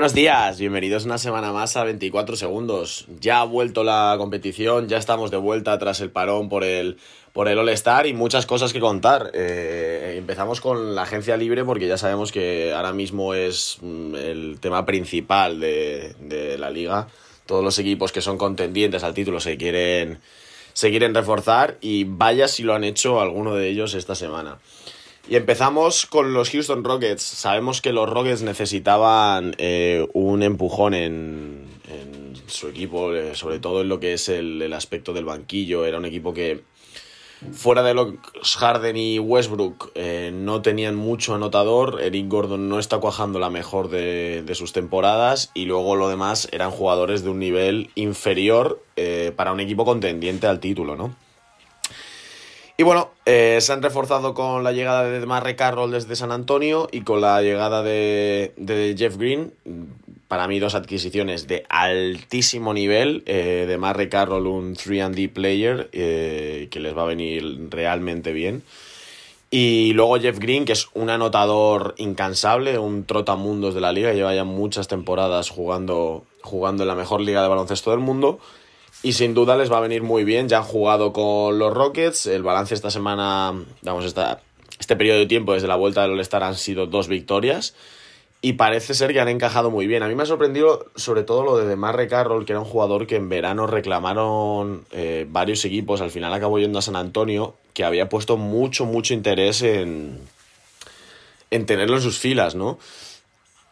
Buenos días, bienvenidos una semana más a 24 segundos. Ya ha vuelto la competición, ya estamos de vuelta tras el parón por el, por el All-Star y muchas cosas que contar. Eh, empezamos con la agencia libre porque ya sabemos que ahora mismo es mm, el tema principal de, de la liga. Todos los equipos que son contendientes al título se quieren, se quieren reforzar y vaya si lo han hecho alguno de ellos esta semana. Y empezamos con los Houston Rockets. Sabemos que los Rockets necesitaban eh, un empujón en, en su equipo, eh, sobre todo en lo que es el, el, aspecto del banquillo. Era un equipo que, fuera de los Harden y Westbrook, eh, no tenían mucho anotador. Eric Gordon no está cuajando la mejor de, de, sus temporadas. Y luego lo demás eran jugadores de un nivel inferior eh, para un equipo contendiente al título, ¿no? Y bueno, eh, se han reforzado con la llegada de Marre Carroll desde San Antonio y con la llegada de, Jeff Green. Para mí, dos adquisiciones de altísimo nivel. Eh, de Marre Carroll, un 3D player eh, que les va a venir realmente bien. Y luego Jeff Green, que es un anotador incansable, un trotamundos de la liga, lleva ya muchas temporadas jugando, jugando en la mejor liga de baloncesto del mundo. Y sin duda les va a venir muy bien. Ya han jugado con los Rockets. El balance esta semana, vamos, esta, este periodo de tiempo desde la vuelta del All-Star han sido dos victorias. Y parece ser que han encajado muy bien. A mí me ha sorprendido sobre todo lo de DeMarre Carroll, que era un jugador que en verano reclamaron eh, varios equipos. Al final acabó yendo a San Antonio, que había puesto mucho, mucho interés en, en tenerlo en sus filas, ¿no?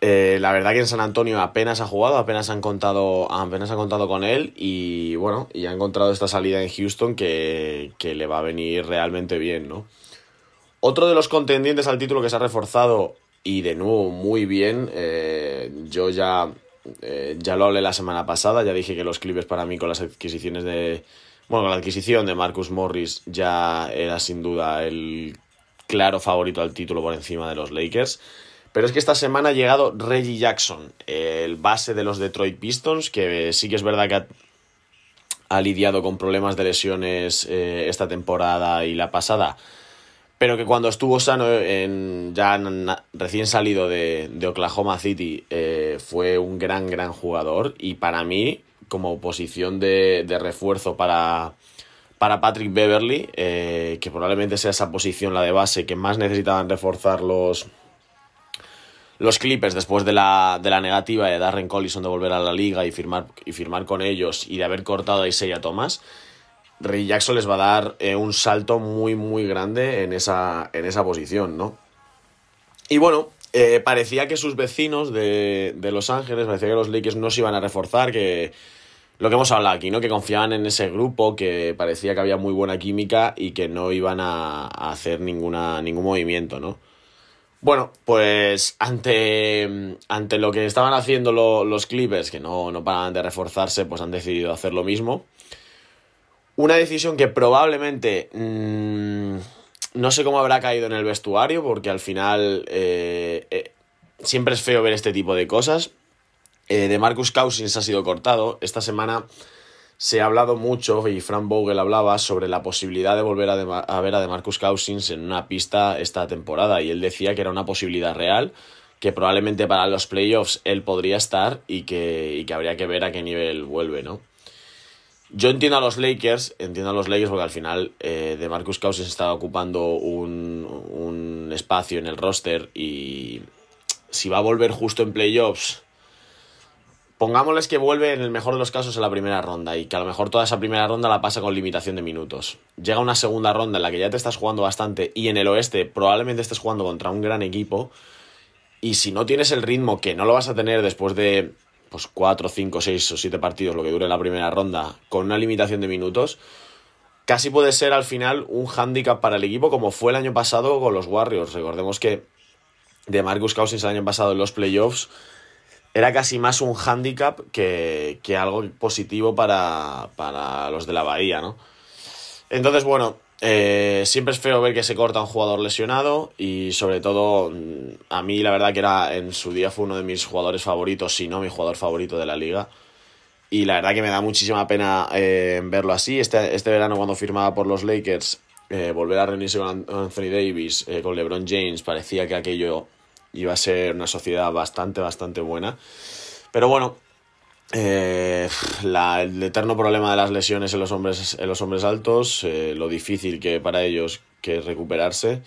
Eh, la verdad que en San Antonio apenas ha jugado, apenas han contado, apenas contado con él y bueno, y ha encontrado esta salida en Houston que, que, le va a venir realmente bien, ¿no? Otro de los contendientes al título que se ha reforzado y de nuevo muy bien, eh, yo ya, eh, ya lo hablé la semana pasada, ya dije que los Clippers para mí con las adquisiciones de, bueno, con la adquisición de Marcus Morris ya era sin duda el claro favorito al título por encima de los Lakers. Pero es que esta semana ha llegado Reggie Jackson, el base de los Detroit Pistons, que sí que es verdad que ha, lidiado con problemas de lesiones eh, esta temporada y la pasada, pero que cuando estuvo sano, en, ya recién salido de, Oklahoma City, eh, fue un gran, gran jugador. Y para mí, como posición de, de refuerzo para, para Patrick Beverly, eh, que probablemente sea esa posición la de base que más necesitaban reforzar los los Clippers, después de la, de la negativa de Darren Collison de volver a la liga y firmar, y firmar con ellos y de haber cortado a Isaiah Thomas, Ray Jackson les va a dar eh, un salto muy, muy grande en esa, en esa posición, ¿no? Y bueno, eh, parecía que sus vecinos de, de, Los Ángeles, parecía que los Lakers no se iban a reforzar, que lo que hemos hablado aquí, ¿no? Que confiaban en ese grupo, que parecía que había muy buena química y que no iban a, a hacer ninguna, ningún movimiento, ¿no? Bueno, pues ante, ante lo que estaban haciendo lo, los Clippers, que no, no paraban de reforzarse, pues han decidido hacer lo mismo. Una decisión que probablemente mmm, no sé cómo habrá caído en el vestuario, porque al final eh, eh, siempre es feo ver este tipo de cosas. Eh, de Marcus Cousins ha sido cortado. Esta semana se ha hablado mucho, y Frank Vogel hablaba sobre la posibilidad de volver a, de, a ver a DeMarcus Cousins en una pista esta temporada, y él decía que era una posibilidad real, que probablemente para los playoffs él podría estar y que, y que habría que ver a qué nivel vuelve, ¿no? Yo entiendo a los Lakers, entiendo a los Lakers porque al final eh, de Marcus Cousins está ocupando un, un espacio en el roster y si va a volver justo en playoffs, pongámosles que vuelve en el mejor de los casos en la primera ronda y que a lo mejor toda esa primera ronda la pasa con limitación de minutos. Llega una segunda ronda en la que ya te estás jugando bastante y en el oeste probablemente estés jugando contra un gran equipo y si no tienes el ritmo que no lo vas a tener después de pues 4, 5, 6 o 7 partidos, lo que dure la primera ronda, con una limitación de minutos, casi puede ser al final un hándicap para el equipo como fue el año pasado con los Warriors. Recordemos que de Marcus Cousins el año pasado en los playoffs era casi más un hándicap que, que algo positivo para, para los de la Bahía, ¿no? Entonces, bueno, eh, siempre es feo ver que se corta un jugador lesionado y sobre todo a mí la verdad que era en su día fue uno de mis jugadores favoritos, si no mi jugador favorito de la liga. Y la verdad que me da muchísima pena eh, verlo así. Este, este verano cuando firmaba por los Lakers, eh, volver a reunirse con Anthony Davis, con LeBron James, parecía que aquello iba a ser una sociedad bastante, bastante buena. Pero bueno, eh, el eterno problema de las lesiones en los hombres, en los hombres altos, eh, lo difícil que para ellos que es recuperarse.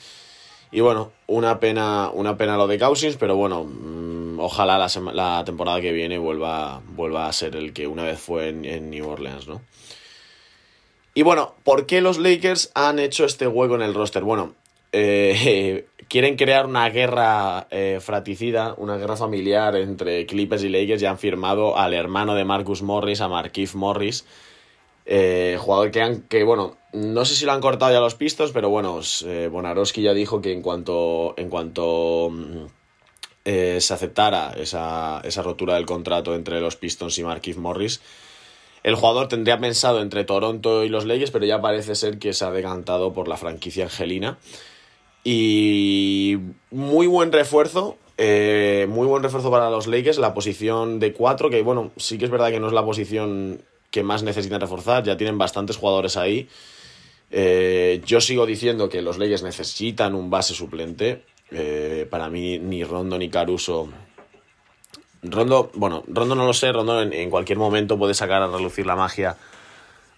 Y bueno, una pena, una pena lo de Cousins, pero bueno, mm, ojalá la, temporada que viene vuelva, vuelva a ser el que una vez fue en, en New Orleans, ¿no? Y bueno, ¿por qué los Lakers han hecho este hueco en el roster? Bueno, eh, quieren crear una guerra eh, fraticida, una guerra familiar entre Clippers y Lakers y han firmado al hermano de Marcus Morris, a Markif Morris, eh, jugador que, han, que, bueno, no sé si lo han cortado ya los pistos, pero bueno, Bonarowski ya dijo que en cuanto, en cuanto mm, se aceptara esa, esa rotura del contrato entre los Pistons y Markif Morris, el jugador tendría pensado entre Toronto y los Lakers, pero ya parece ser que se ha decantado por la franquicia angelina. Y muy buen refuerzo, eh, muy buen refuerzo para los Lakers, la posición de 4, que bueno, sí que es verdad que no es la posición que más necesitan reforzar, ya tienen bastantes jugadores ahí. Eh, yo sigo diciendo que los Lakers necesitan un base suplente. Eh, para mí ni Rondo ni Caruso. Rondo, bueno, Rondo no lo sé, Rondo en, cualquier momento puede sacar a relucir la magia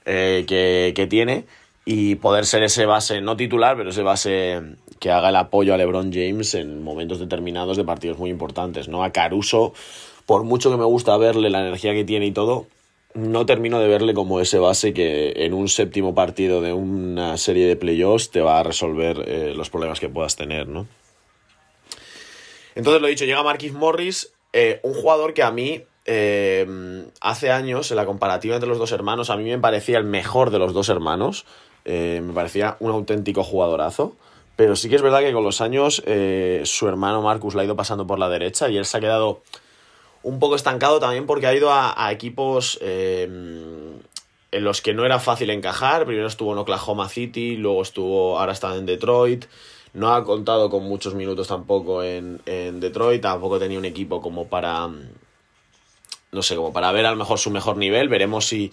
que, que tiene y poder ser ese base no titular, pero ese base que haga el apoyo a LeBron James en momentos determinados de partidos muy importantes, ¿no? A Caruso, por mucho que me gusta verle la energía que tiene y todo, no termino de verle como ese base que en un séptimo partido de una serie de playoffs te va a resolver eh, los problemas que puedas tener, ¿no? Entonces lo dicho, llega Marquis Morris, eh, un jugador que a mí eh, hace años, en la comparativa entre los dos hermanos, a mí me parecía el mejor de los dos hermanos. Me parecía un auténtico jugadorazo. Pero sí que es verdad que con los años eh, su hermano Marcus la ha ido pasando por la derecha y él se ha quedado un poco estancado también porque ha ido a, equipos eh, en los que no era fácil encajar. Primero estuvo en Oklahoma City, luego estuvo, ahora está en Detroit. No ha contado con muchos minutos tampoco en, en Detroit, tampoco tenía un equipo como para, no sé, como para ver a lo mejor su mejor nivel. Veremos si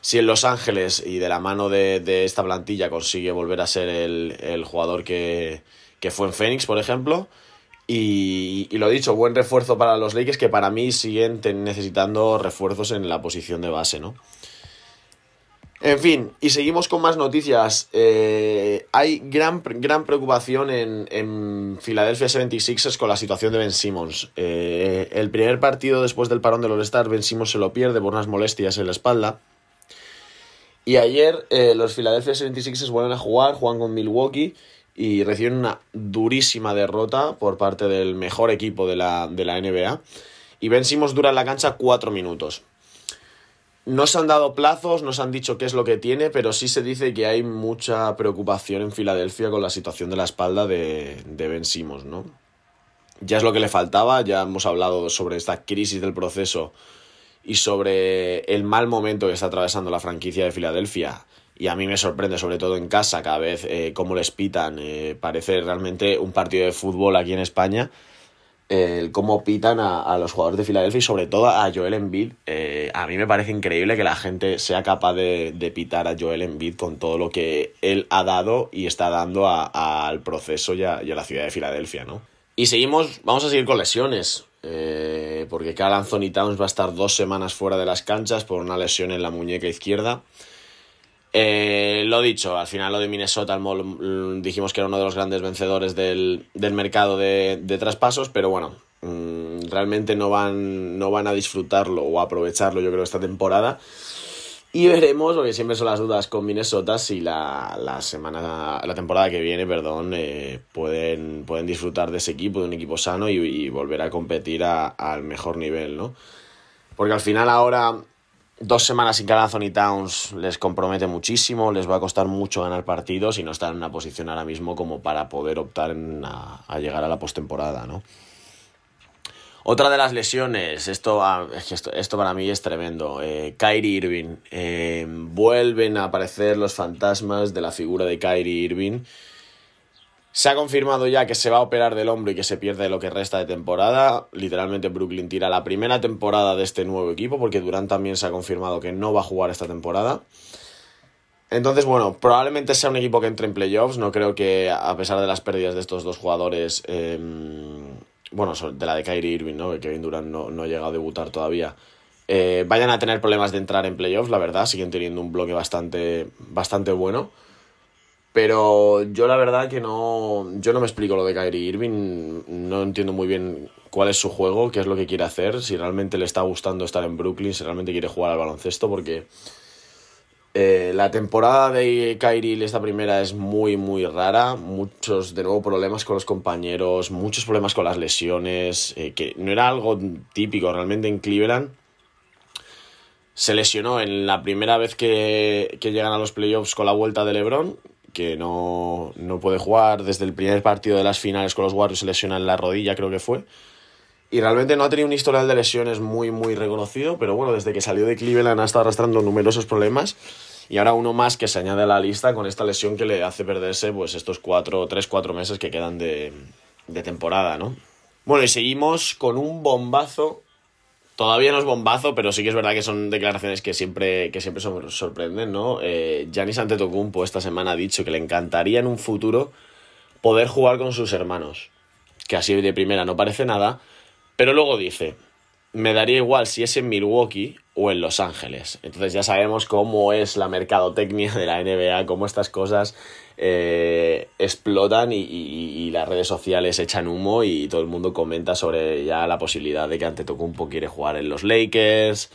si en Los Ángeles y de la mano de, esta plantilla consigue volver a ser el, jugador que, fue en Phoenix, por ejemplo. Y, y, lo dicho, buen refuerzo para los Lakers que para mí siguen necesitando refuerzos en la posición de base, ¿no? En fin, y seguimos con más noticias. Eh, hay gran, gran preocupación en, en, Philadelphia 76ers con la situación de Ben Simmons. Eh, el primer partido después del parón del All-Star, Ben Simmons se lo pierde por unas molestias en la espalda. Y ayer eh, los Philadelphia 76ers vuelven a jugar, juegan con Milwaukee y reciben una durísima derrota por parte del mejor equipo de la, NBA. Y Ben Simmons dura en la cancha cuatro minutos. No se han dado plazos, no se han dicho qué es lo que tiene, pero sí se dice que hay mucha preocupación en Filadelfia con la situación de la espalda de, de Ben Simmons, ¿no? Ya es lo que le faltaba, ya hemos hablado sobre esta crisis del proceso y sobre el mal momento que está atravesando la franquicia de Filadelfia. Y a mí me sorprende, sobre todo en casa, cada vez eh, cómo les pitan. Eh, parece realmente un partido de fútbol aquí en España. El cómo pitan a, los jugadores de Filadelfia y sobre todo a Joel Embiid. Eh, a mí me parece increíble que la gente sea capaz de, pitar a Joel Embiid con todo lo que él ha dado y está dando al proceso y a, y a la ciudad de Filadelfia, ¿no? Y seguimos, vamos a seguir con lesiones. Eh, porque Carl Anthony Towns va a estar dos semanas fuera de las canchas por una lesión en la muñeca izquierda. Eh, lo dicho, al final lo de Minnesota dijimos que era uno de los grandes vencedores del, mercado de, traspasos, pero bueno, mm, realmente no van, no van a disfrutarlo o aprovecharlo yo creo esta temporada. Y veremos, porque siempre son las dudas con Minnesota, si la, la semana, la temporada que viene, perdón, eh, pueden, pueden disfrutar de ese equipo, de un equipo sano y, volver a competir al mejor nivel, ¿no? Porque al final ahora, dos semanas sin cada Anthony Towns les compromete muchísimo, les va a costar mucho ganar partidos y no están en una posición ahora mismo como para poder optar a, a llegar a la postemporada, ¿no? Otra de las lesiones, esto, ah, esto, para mí es tremendo. Eh, Kyrie Irving. Eh, vuelven a aparecer los fantasmas de la figura de Kyrie Irving. Se ha confirmado ya que se va a operar del hombro y que se pierde lo que resta de temporada. Literalmente Brooklyn tira la primera temporada de este nuevo equipo porque Durant también se ha confirmado que no va a jugar esta temporada. Entonces, bueno, probablemente sea un equipo que entre en playoffs. No creo que a pesar de las pérdidas de estos dos jugadores... Em, bueno, de la de Kyrie Irving, ¿no? Que Kevin Durant no, no ha llegado a debutar todavía. Eh, vayan a tener problemas de entrar en playoffs, la verdad, siguen teniendo un bloque bastante, bastante bueno. Pero yo la verdad que no, yo no me explico lo de Kyrie Irving, no entiendo muy bien cuál es su juego, qué es lo que quiere hacer, si realmente le está gustando estar en Brooklyn, si realmente quiere jugar al baloncesto, porque eh, la temporada de Kyrie, esta primera, es muy, muy rara. Muchos, de nuevo, problemas con los compañeros, muchos problemas con las lesiones, eh, que no era algo típico realmente en Cleveland. Se lesionó en la primera vez que, que llegan a los playoffs con la vuelta de LeBron, que no, no puede jugar desde el primer partido de las finales con los Warriors, se lesiona en la rodilla, creo que fue. Y realmente no ha tenido un historial de lesiones muy, muy reconocido, pero bueno, desde que salió de Cleveland ha estado arrastrando numerosos problemas. Y ahora uno más que se añade a la lista con esta lesión que le hace perderse pues estos cuatro, tres, cuatro meses que quedan de, de temporada, ¿no? Bueno, y seguimos con un bombazo. Todavía no es bombazo, pero sí que es verdad que son declaraciones que siempre, que siempre sorprenden, ¿no? Eh, Giannis Antetokounmpo esta semana ha dicho que le encantaría en un futuro poder jugar con sus hermanos. Que así de primera no parece nada, pero luego dice, me daría igual si es en Milwaukee o en Los Ángeles. Entonces ya sabemos cómo es la mercadotecnia de la NBA, cómo estas cosas eh, explotan y, las redes sociales echan humo y todo el mundo comenta sobre ya la posibilidad de que Antetokounmpo quiere jugar en los Lakers.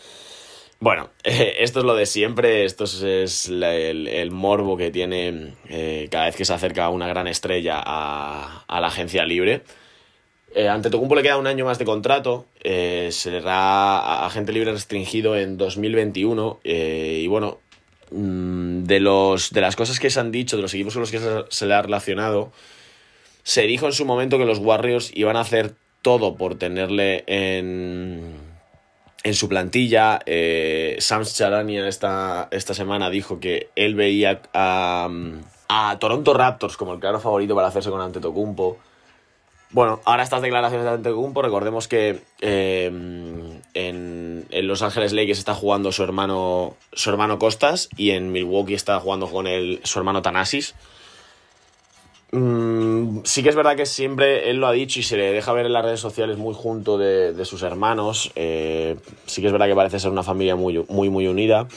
Bueno, esto es lo de siempre, esto es el, morbo que tiene eh, cada vez que se acerca una gran estrella a, a la agencia libre. Eh, ante Tocumpo le queda un año más de contrato, eh, será agente libre restringido en 2021 eh, y bueno, mm, de, los, de las cosas que se han dicho, de los equipos con los que se, le ha relacionado, se dijo en su momento que los Warriors iban a hacer todo por tenerle en, en su plantilla. Eh, Sam Charania esta, esta semana dijo que él veía a, Toronto Raptors como el claro favorito para hacerse con Antetokounmpo. Bueno, ahora estas declaraciones de Antetokounmpo, recordemos que eh, en, Los Ángeles Lakers está jugando su hermano, su hermano Costas y en Milwaukee está jugando con el, su hermano Tanasis. Mm, sí que es verdad que siempre él lo ha dicho y se le deja ver en las redes sociales muy junto de, sus hermanos. Eh, sí que es verdad que parece ser una familia muy, muy, muy unida.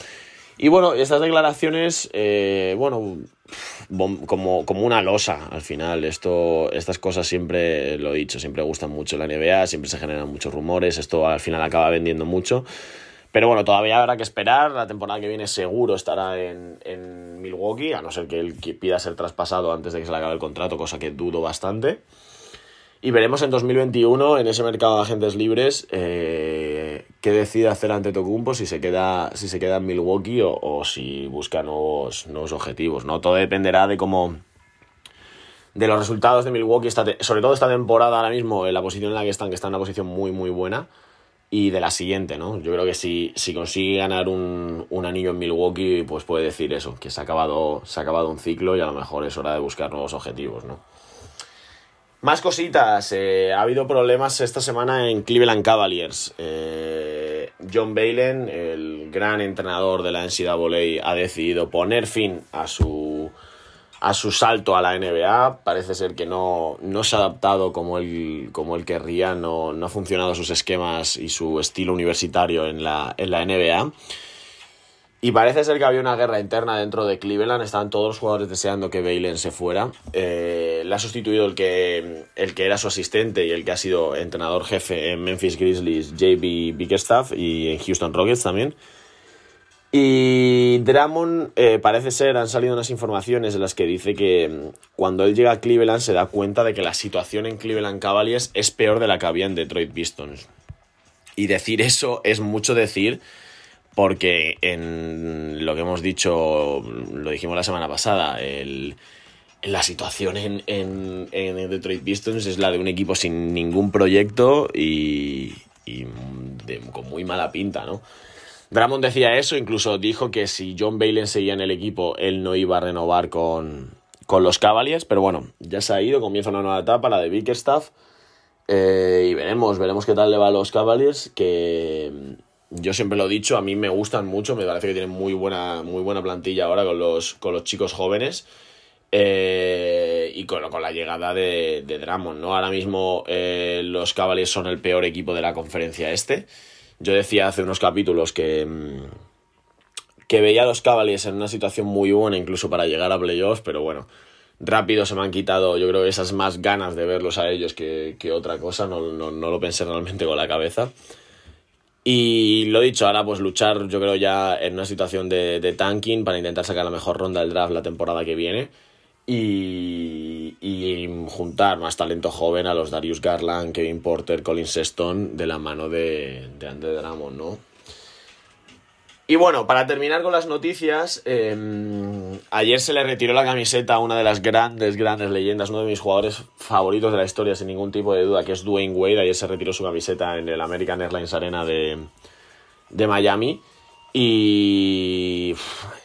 Y bueno, estas declaraciones, eh, bueno, como, como una losa al final. Esto, estas cosas siempre, lo he dicho, siempre gustan mucho la NBA, siempre se generan muchos rumores, esto al final acaba vendiendo mucho. Pero bueno, todavía habrá que esperar. La temporada que viene seguro estará en, en Milwaukee, a no ser que él pida ser traspasado antes de que se le acabe el contrato, cosa que dudo bastante. Y veremos en 2021, en ese mercado de agentes libres, eh, qué decide hacer ante Tocumpo, si se queda, si se queda en Milwaukee o, si busca nuevos, nuevos objetivos. ¿no? Todo dependerá de cómo. de los resultados de Milwaukee, sobre todo esta temporada ahora mismo, en la posición en la que están, que está en una posición muy, muy buena. Y de la siguiente, ¿no? Yo creo que si, si consigue ganar un, un anillo en Milwaukee, pues puede decir eso, que se ha, acabado, se ha acabado un ciclo y a lo mejor es hora de buscar nuevos objetivos, ¿no? Más cositas. Eh, ha habido problemas esta semana en Cleveland Cavaliers. Eh, John Balen, el gran entrenador de la NCAA, ha decidido poner fin a su, a su salto a la NBA. Parece ser que no, no se ha adaptado como él, como él querría, no, no ha funcionado sus esquemas y su estilo universitario en la, en la NBA. Y parece ser que había una guerra interna dentro de Cleveland, estaban todos los jugadores deseando que Balen se fuera. Eh, le ha sustituido el que, el que era su asistente y el que ha sido entrenador jefe en Memphis Grizzlies, JB Bickerstaff, y en Houston Rockets también. Y Drummond eh, parece ser, han salido unas informaciones en las que dice que mm, cuando él llega a Cleveland se da cuenta de que la situación en Cleveland Cavaliers es peor de la que había en Detroit Pistons. Y decir eso es mucho decir porque en lo que hemos dicho, lo dijimos la semana pasada, la situación en, Detroit Pistons es la de un equipo sin ningún proyecto y, con muy mala pinta, ¿no? Drummond decía eso, incluso dijo que si John Balen seguía en el equipo, él no iba a renovar con, los Cavaliers, pero bueno, ya se ha ido, comienza una nueva etapa, la de Bickerstaff, eh, y veremos, veremos qué tal le va a los Cavaliers, que yo siempre lo he dicho, a mí me gustan mucho, me parece que tienen muy buena, muy buena plantilla ahora con los, con los chicos jóvenes. Eh, y con, con, la llegada de, de Drummond, ¿no? Ahora mismo eh, los Cavaliers son el peor equipo de la conferencia este. Yo decía hace unos capítulos que, mm, que veía a los Cavaliers en una situación muy buena incluso para llegar a playoffs, pero bueno, rápido se me han quitado yo creo esas más ganas de verlos a ellos que, que otra cosa, no, no, no, lo pensé realmente con la cabeza. Y lo dicho, ahora pues luchar yo creo ya en una situación de, de tanking para intentar sacar la mejor ronda del draft la temporada que viene y, y, juntar más talento joven a los Darius Garland, Kevin Porter, Colin Sexton de la mano de, de Andre ¿no? Y bueno, para terminar con las noticias, eh, ayer se le retiró la camiseta a una de las grandes, grandes leyendas, uno de mis jugadores favoritos de la historia, sin ningún tipo de duda, que es Dwayne Wade. Ayer se retiró su camiseta en el American Airlines Arena de, de Miami. Y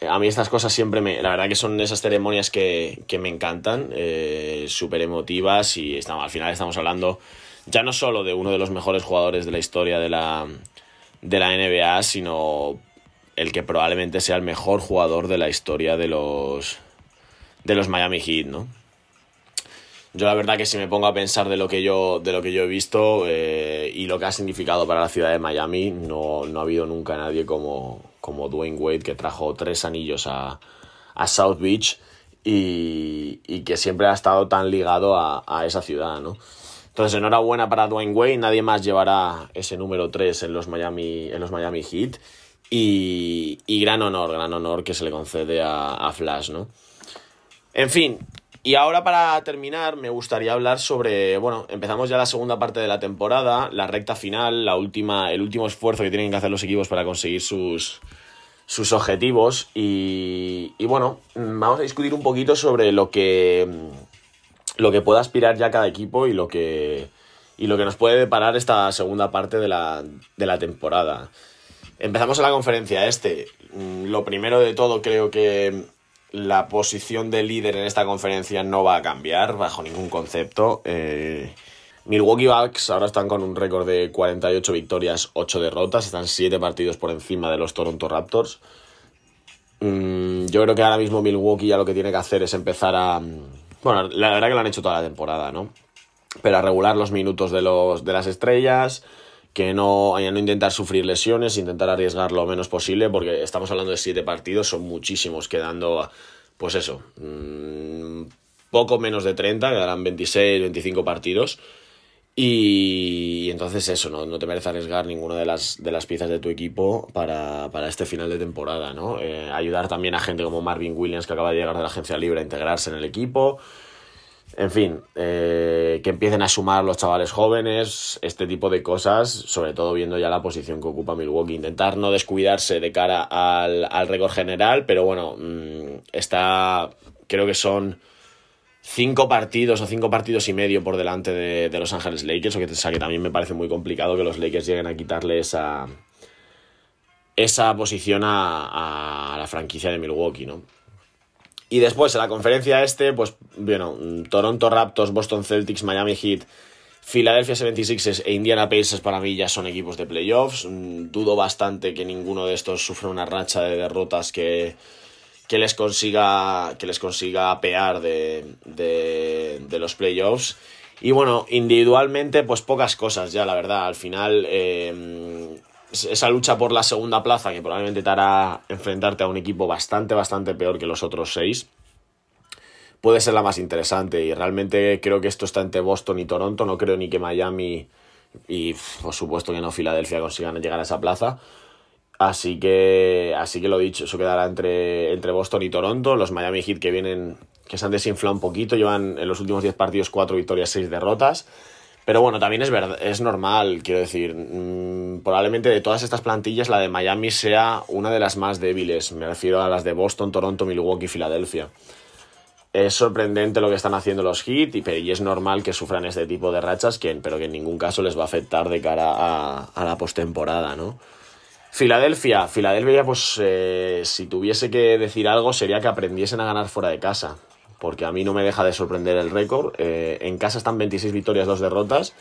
a mí estas cosas siempre me... La verdad que son esas ceremonias que, que me encantan, eh, súper emotivas y estamos, al final estamos hablando ya no solo de uno de los mejores jugadores de la historia de la, de la NBA, sino el que probablemente sea el mejor jugador de la historia de los, de los Miami Heat, ¿no? Yo la verdad que si me pongo a pensar de lo que yo, de lo que yo he visto eh, y lo que ha significado para la ciudad de Miami, no, no ha habido nunca nadie como, como Dwayne Wade que trajo tres anillos a, a South Beach y, y, que siempre ha estado tan ligado a, a, esa ciudad, ¿no? Entonces, enhorabuena para Dwayne Wade, nadie más llevará ese número 3 en los Miami, en los Miami Heat y, y gran honor, gran honor que se le concede a, Flash, ¿no? En fin, y ahora para terminar me gustaría hablar sobre, bueno, empezamos ya la segunda parte de la temporada, la recta final, la última, el último esfuerzo que tienen que hacer los equipos para conseguir sus, sus objetivos y, y bueno, vamos a discutir un poquito sobre lo que, lo que pueda aspirar ya cada equipo y lo que, y lo que nos puede deparar esta segunda parte de la, de la temporada. Empezamos en la conferencia este. Lo primero de todo creo que la posición de líder en esta conferencia no va a cambiar bajo ningún concepto. Eh, Milwaukee Bucks ahora están con un récord de 48 victorias, 8 derrotas, están 7 partidos por encima de los Toronto Raptors. Mm, yo creo que ahora mismo Milwaukee ya lo que tiene que hacer es empezar a... Bueno, la verdad que lo han hecho toda la temporada, ¿no? Pero a regular los minutos de, los, de las estrellas, que no, no intentar sufrir lesiones, intentar arriesgar lo menos posible, porque estamos hablando de siete partidos, son muchísimos, quedando, pues eso, mmm, poco menos de 30, quedarán 26, 25 partidos. Y, entonces eso, no, no te merece arriesgar ninguna de las, de las piezas de tu equipo para, para este final de temporada, ¿no? Eh, ayudar también a gente como Marvin Williams, que acaba de llegar de la agencia libre, a integrarse en el equipo. En fin, eh, que empiecen a sumar los chavales jóvenes, este tipo de cosas, sobre todo viendo ya la posición que ocupa Milwaukee. Intentar no descuidarse de cara al, al récord general, pero bueno, mmm, está, creo que son cinco partidos o cinco partidos y medio por delante de, Los Ángeles Lakers, o sea, que también me parece muy complicado que los Lakers lleguen a quitarle esa, esa posición a, a la franquicia de Milwaukee, ¿no? Y después en la conferencia este, pues, bueno, Toronto Raptors, Boston Celtics, Miami Heat, Philadelphia 76ers e Indiana Pacers para mí ya son equipos de playoffs. Dudo bastante que ninguno de estos sufra una racha de derrotas que, que les consiga que les consiga apear de, de, de los playoffs. Y bueno, individualmente, pues pocas cosas ya, la verdad. Al final, eh, esa lucha por la segunda plaza que probablemente te hará enfrentarte a un equipo bastante, bastante peor que los otros seis, puede ser la más interesante. Y realmente creo que esto está entre Boston y Toronto. No creo ni que Miami y por supuesto que no Filadelfia consigan llegar a esa plaza. Así que, así que lo dicho, eso quedará entre, entre Boston y Toronto. Los Miami Heat que vienen, que se han desinflado un poquito, llevan en los últimos 10 partidos 4 victorias, 6 derrotas. Pero bueno, también es verdad, es normal, quiero decir, mmm, probablemente de todas estas plantillas la de Miami sea una de las más débiles, me refiero a las de Boston, Toronto, Milwaukee y Filadelfia. Es sorprendente lo que están haciendo los Heat y, y, es normal que sufran este tipo de rachas, que, pero que en ningún caso les va a afectar de cara a, a la postemporada, ¿no? Filadelfia, Filadelfia, pues eh, si tuviese que decir algo sería que aprendiesen a ganar fuera de casa porque a mí no me deja de sorprender el récord. Eh, en casa están 26 victorias, 2 derrotas.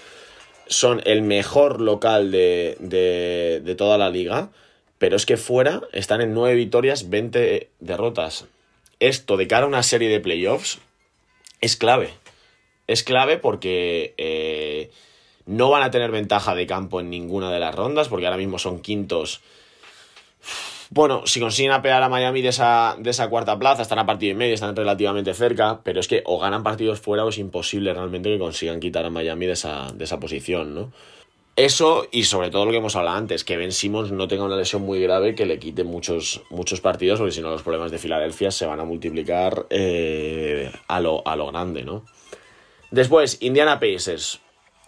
Son el mejor local de, de, toda la liga, pero es que fuera están en 9 victorias, 20 derrotas. esto de cara a una serie de playoffs es clave. Es clave porque eh, no van a tener ventaja de campo en ninguna de las rondas, porque ahora mismo son quintos. Bueno, si consiguen apelar a Miami de esa, de esa cuarta plaza, están a partido y medio, están relativamente cerca, pero es que o ganan partidos fuera o es imposible realmente que consigan quitar a Miami de esa, de esa posición, ¿no? Eso y sobre todo lo que hemos hablado antes, que Ben Simmons no tenga una lesión muy grave que le quite muchos, muchos partidos, porque si no los problemas de Filadelfia se van a multiplicar eh, a, lo, a lo grande, ¿no? Después, Indiana Pacers.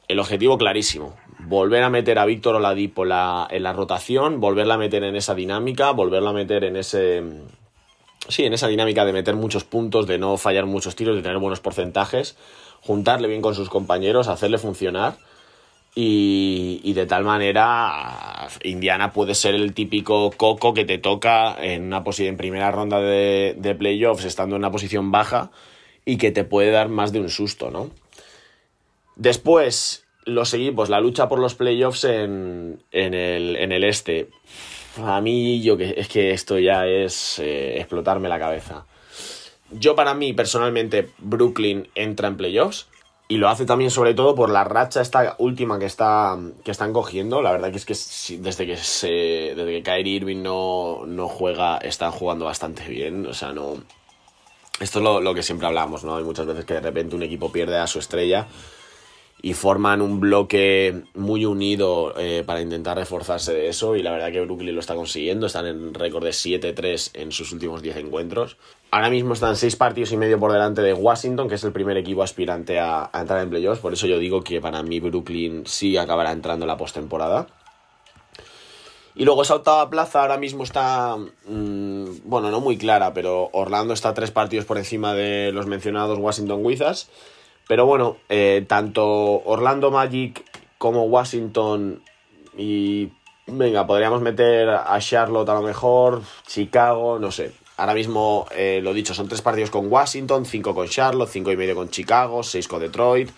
El objetivo clarísimo. Volver a meter a Víctor Oladipo la, en la rotación, volverla a meter en esa dinámica, volverla a meter en ese... Sí, en esa dinámica de meter muchos puntos, de no fallar muchos tiros, de tener buenos porcentajes, juntarle bien con sus compañeros, hacerle funcionar y, de tal manera Indiana puede ser el típico coco que te toca en una en primera ronda de, de, playoffs estando en una posición baja y que te puede dar más de un susto, ¿no? Después, los equipos, la lucha por los playoffs en, en, el, en el este. A mí yo que es que esto ya es eh, explotarme la cabeza. Yo para mí personalmente Brooklyn entra en playoffs y lo hace también sobre todo por la racha esta última que, está, que están cogiendo. La verdad que es que desde que, se, desde que Kyrie Irving no, no juega, están jugando bastante bien. O sea, no... Esto es lo, lo que siempre hablamos, ¿no? Hay muchas veces que de repente un equipo pierde a su estrella y forman un bloque muy unido eh, para intentar reforzarse de eso y la verdad que Brooklyn lo está consiguiendo, están en récord de 7-3 en sus últimos 10 encuentros. Ahora mismo están 6 partidos y medio por delante de Washington, que es el primer equipo aspirante a, entrar en playoffs, por eso yo digo que para mí Brooklyn sí acabará entrando en la postemporada. Y luego esa octava plaza ahora mismo está, mm, bueno, no muy clara, pero Orlando está tres partidos por encima de los mencionados Washington Wizards. Pero bueno, eh, tanto Orlando Magic como Washington y venga, podríamos meter a Charlotte a lo mejor, Chicago, no sé. Ahora mismo, eh, lo dicho, son tres partidos con Washington, cinco con Charlotte, cinco y medio con Chicago, seis con Detroit.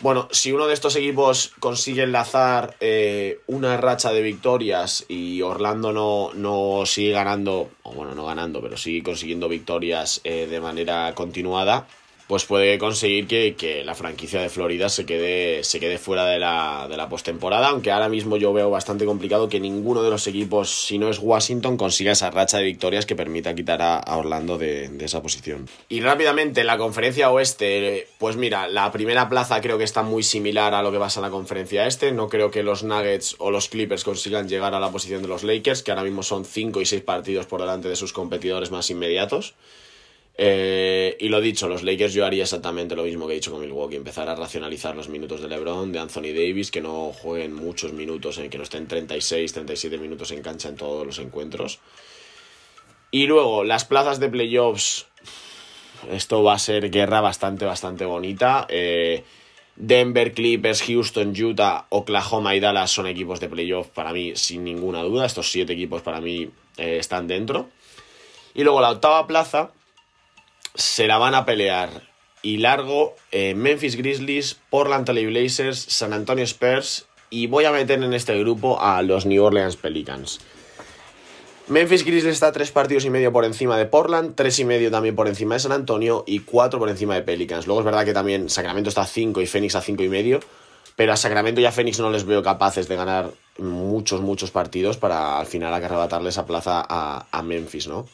Bueno, si uno de estos equipos consigue enlazar eh, una racha de victorias y Orlando no, no, sigue ganando, o bueno, no ganando, pero sigue consiguiendo victorias de manera continuada, pues puede conseguir que, la franquicia de Florida se quede, se quede fuera de la, de la postemporada, aunque ahora mismo yo veo bastante complicado que ninguno de los equipos, si no es Washington, consiga esa racha de victorias que permita quitar a, Orlando de, de, esa posición. Y rápidamente, la conferencia oeste, pues mira, la primera plaza creo que está muy similar a lo que pasa en la conferencia este, no creo que los Nuggets o los Clippers consigan llegar a la posición de los Lakers, que ahora mismo son 5 y 6 partidos por delante de sus competidores más inmediatos. Eh, y lo dicho, los Lakers yo haría exactamente lo mismo que he dicho con Milwaukee, empezar a racionalizar los minutos de LeBron, de Anthony Davis, que no jueguen muchos minutos, en que no estén 36, 37 minutos en cancha en todos los encuentros. Y luego, las plazas de playoffs, esto va a ser guerra bastante, bastante bonita. Eh, Denver, Clippers, Houston, Utah, Oklahoma y Dallas son equipos de playoff para mí sin ninguna duda. Estos siete equipos para mí eh, están dentro. Y luego la octava plaza, se la van a pelear y largo eh, Memphis Grizzlies, Portland Trail Blazers, San Antonio Spurs y voy a meter en este grupo a los New Orleans Pelicans. Memphis Grizzlies está tres partidos y medio por encima de Portland, tres y medio también por encima de San Antonio y cuatro por encima de Pelicans. Luego es verdad que también Sacramento está a cinco y Phoenix a cinco y medio, pero a Sacramento y a Phoenix no les veo capaces de ganar muchos, muchos partidos para al final arrebatarle esa plaza a, a Memphis, ¿no?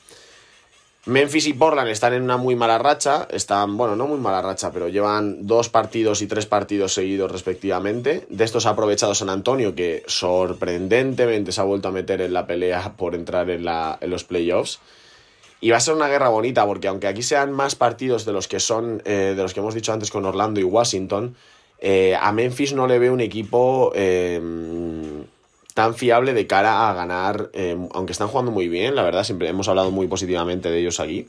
Memphis y Portland están en una muy mala racha, están, bueno, no muy mala racha, pero llevan dos partidos y tres partidos seguidos respectivamente. De estos ha aprovechado San Antonio, que sorprendentemente se ha vuelto a meter en la pelea por entrar en, la, en los playoffs. Y va a ser una guerra bonita, porque aunque aquí sean más partidos de los que son, eh, de los que hemos dicho antes con Orlando y Washington, eh, a Memphis no le ve un equipo eh, tan fiable de cara a ganar, eh, aunque están jugando muy bien, la verdad, siempre hemos hablado muy positivamente de ellos aquí.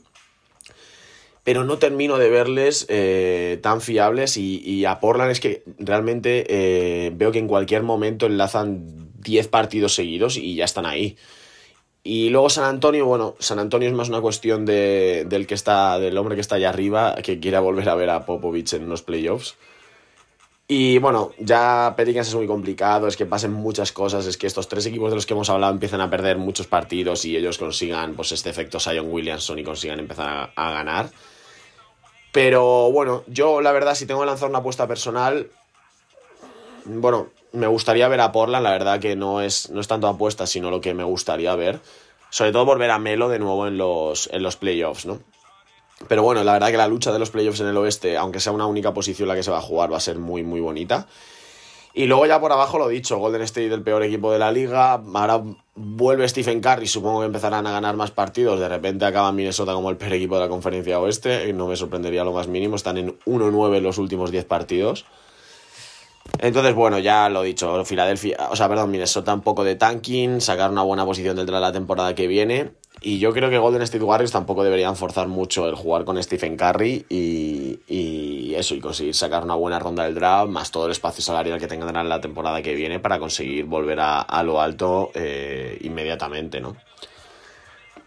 Pero no termino de verles eh, tan fiables y, a Portland es que realmente eh, veo que en cualquier momento enlazan 10 partidos seguidos y ya están ahí. Y luego San Antonio, bueno, San Antonio es más una cuestión de, del que está, del hombre que está allá arriba, que quiera volver a ver a Popovich en los playoffs. Y bueno, ya Pelicans es muy complicado, es que pasen muchas cosas, es que estos tres equipos de los que hemos hablado empiezan a perder muchos partidos y ellos consigan pues este efecto Sion Williamson y consigan empezar a, ganar. Pero bueno, yo la verdad si tengo que lanzar una apuesta personal, bueno, me gustaría ver a Portland, la verdad que no es, no es tanto apuesta, sino lo que me gustaría ver. Sobre todo volver a Melo de nuevo en los, en los playoffs, ¿no? Pero bueno, la verdad que la lucha de los playoffs en el oeste, aunque sea una única posición la que se va a jugar, va a ser muy, muy bonita. Y luego ya por abajo lo dicho, Golden State el peor equipo de la liga, ahora vuelve Stephen Curry, supongo que empezarán a ganar más partidos, de repente acaba Minnesota como el peor equipo de la conferencia oeste, y no me sorprendería lo más mínimo, están en 1-9 los últimos 10 partidos. Entonces, bueno, ya lo dicho, Filadelfia, o sea, perdón, Minnesota un poco de tanking, sacar una buena posición dentro de la temporada que viene y yo creo que Golden State Warriors tampoco deberían forzar mucho el jugar con Stephen Curry y, eso, y conseguir sacar una buena ronda del draft, más todo el espacio salarial que tengan en la temporada que viene para conseguir volver a, lo alto eh, inmediatamente, ¿no?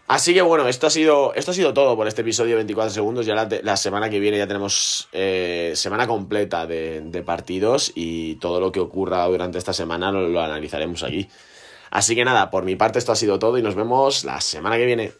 Así que bueno, esto ha sido, esto ha sido todo por este episodio de 24 segundos. Ya la, semana que viene ya tenemos eh, semana completa de, partidos y todo lo que ocurra durante esta semana lo analizaremos aquí. Así que nada, por mi parte esto ha sido todo y nos vemos la semana que viene.